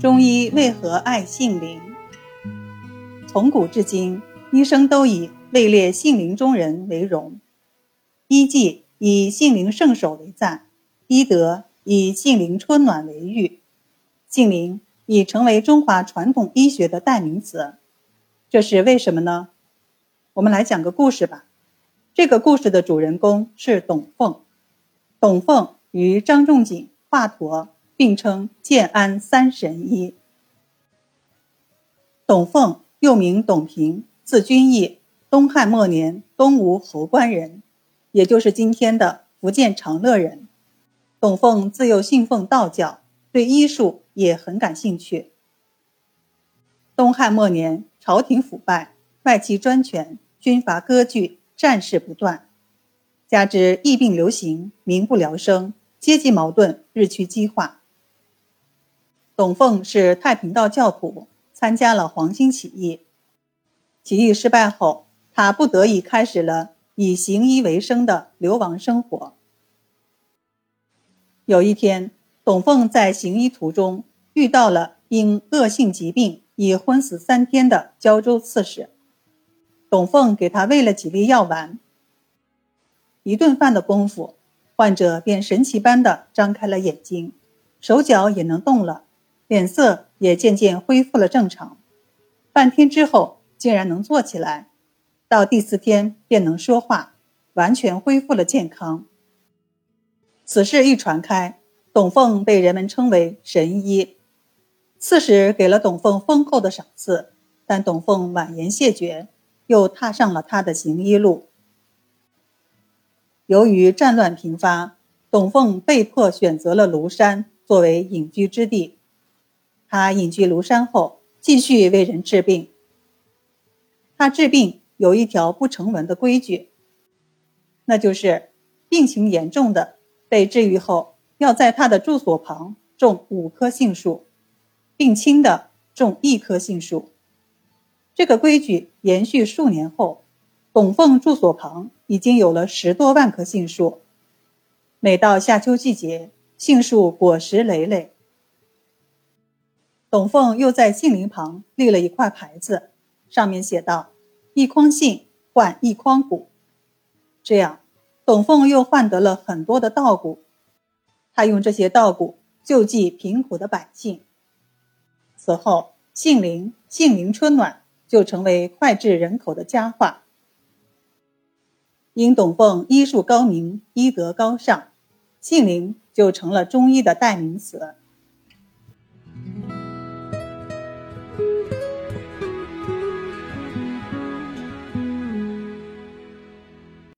中医为何爱杏林？从古至今，医生都以位列杏林中人为荣。医技以杏林圣手为赞，医德以杏林春暖为誉。杏林已成为中华传统医学的代名词。这是为什么呢？我们来讲个故事吧。这个故事的主人公是董奉。董奉与张仲景、华佗。并称建安三神医。董奉又名董平，字君义，东汉末年东吴侯官人，也就是今天的福建长乐人。董奉自幼信奉道教，对医术也很感兴趣。东汉末年，朝廷腐败，外戚专权，军阀割据，战事不断，加之疫病流行，民不聊生，阶级矛盾日趋激化。董奉是太平道教徒，参加了黄兴起义。起义失败后，他不得已开始了以行医为生的流亡生活。有一天，董奉在行医途中遇到了因恶性疾病已昏死三天的胶州刺史。董奉给他喂了几粒药丸，一顿饭的功夫，患者便神奇般的张开了眼睛，手脚也能动了。脸色也渐渐恢复了正常，半天之后竟然能坐起来，到第四天便能说话，完全恢复了健康。此事一传开，董凤被人们称为神医。刺史给了董凤丰厚的赏赐，但董凤婉言谢绝，又踏上了他的行医路。由于战乱频发，董凤被迫选择了庐山作为隐居之地。他隐居庐山后，继续为人治病。他治病有一条不成文的规矩，那就是病情严重的被治愈后，要在他的住所旁种五棵杏树；病轻的种一棵杏树。这个规矩延续数年后，董奉住所旁已经有了十多万棵杏树。每到夏秋季节，杏树果实累累。董凤又在杏林旁立了一块牌子，上面写道：“一筐杏换一筐谷。”这样，董凤又换得了很多的稻谷。他用这些稻谷救济贫苦的百姓。此后，杏林杏林春暖就成为脍炙人口的佳话。因董凤医术高明，医德高尚，杏林就成了中医的代名词。